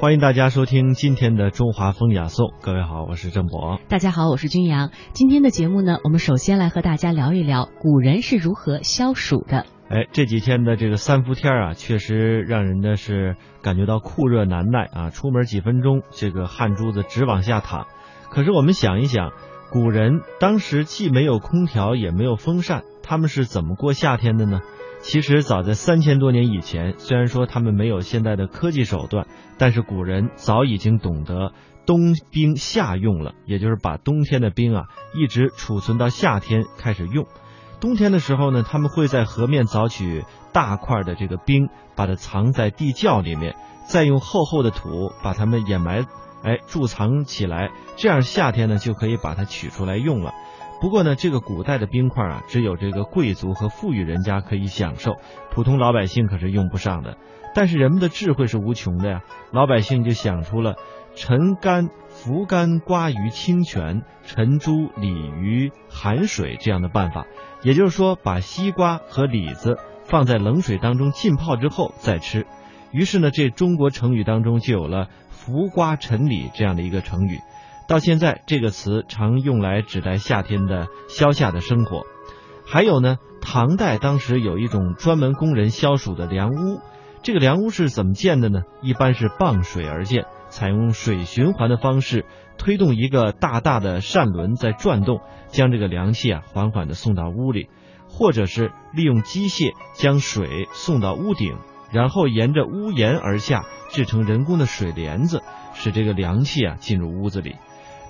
欢迎大家收听今天的中华风雅颂。各位好，我是郑博。大家好，我是君阳。今天的节目呢，我们首先来和大家聊一聊古人是如何消暑的。哎，这几天的这个三伏天啊，确实让人的是感觉到酷热难耐啊，出门几分钟，这个汗珠子直往下淌。可是我们想一想，古人当时既没有空调，也没有风扇，他们是怎么过夏天的呢？其实早在三千多年以前，虽然说他们没有现在的科技手段，但是古人早已经懂得冬冰夏用了，也就是把冬天的冰啊一直储存到夏天开始用。冬天的时候呢，他们会在河面凿取大块的这个冰，把它藏在地窖里面，再用厚厚的土把它们掩埋，哎贮藏起来，这样夏天呢就可以把它取出来用了。不过呢，这个古代的冰块啊，只有这个贵族和富裕人家可以享受，普通老百姓可是用不上的。但是人们的智慧是无穷的呀，老百姓就想出了沉甘、浮甘瓜于清泉，沉珠鲤于寒水这样的办法。也就是说，把西瓜和李子放在冷水当中浸泡之后再吃。于是呢，这中国成语当中就有了浮瓜沉李这样的一个成语。到现在，这个词常用来指代夏天的消夏的生活。还有呢，唐代当时有一种专门供人消暑的凉屋。这个凉屋是怎么建的呢？一般是傍水而建，采用水循环的方式，推动一个大大的扇轮在转动，将这个凉气啊缓缓的送到屋里，或者是利用机械将水送到屋顶，然后沿着屋檐而下，制成人工的水帘子，使这个凉气啊进入屋子里。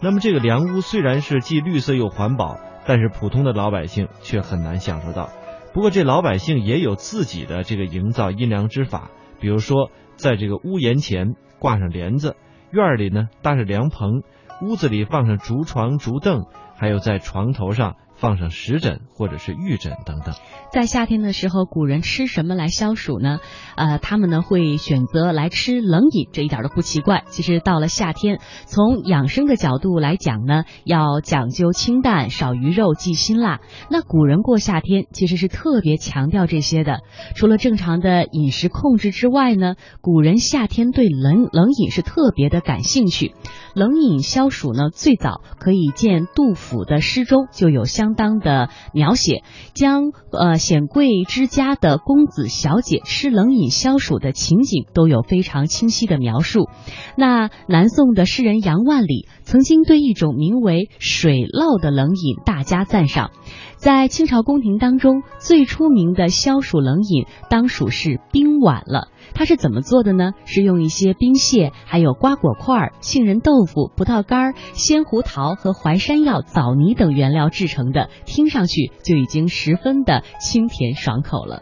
那么这个凉屋虽然是既绿色又环保，但是普通的老百姓却很难享受到。不过这老百姓也有自己的这个营造阴凉之法，比如说在这个屋檐前挂上帘子，院里呢搭上凉棚，屋子里放上竹床竹凳，还有在床头上。放上石枕或者是玉枕等等。在夏天的时候，古人吃什么来消暑呢？呃，他们呢会选择来吃冷饮，这一点都不奇怪。其实到了夏天，从养生的角度来讲呢，要讲究清淡，少鱼肉，忌辛辣。那古人过夏天其实是特别强调这些的。除了正常的饮食控制之外呢，古人夏天对冷冷饮是特别的感兴趣。冷饮消暑呢，最早可以见杜甫府的诗中就有相当的描写，将呃显贵之家的公子小姐吃冷饮消暑的情景都有非常清晰的描述。那南宋的诗人杨万里曾经对一种名为水酪的冷饮大加赞赏。在清朝宫廷当中，最出名的消暑冷饮当属是冰碗了。它是怎么做的呢？是用一些冰屑、还有瓜果块、杏仁豆腐、葡萄干、鲜胡桃和淮山药、枣泥等原料制成的，听上去就已经十分的清甜爽口了。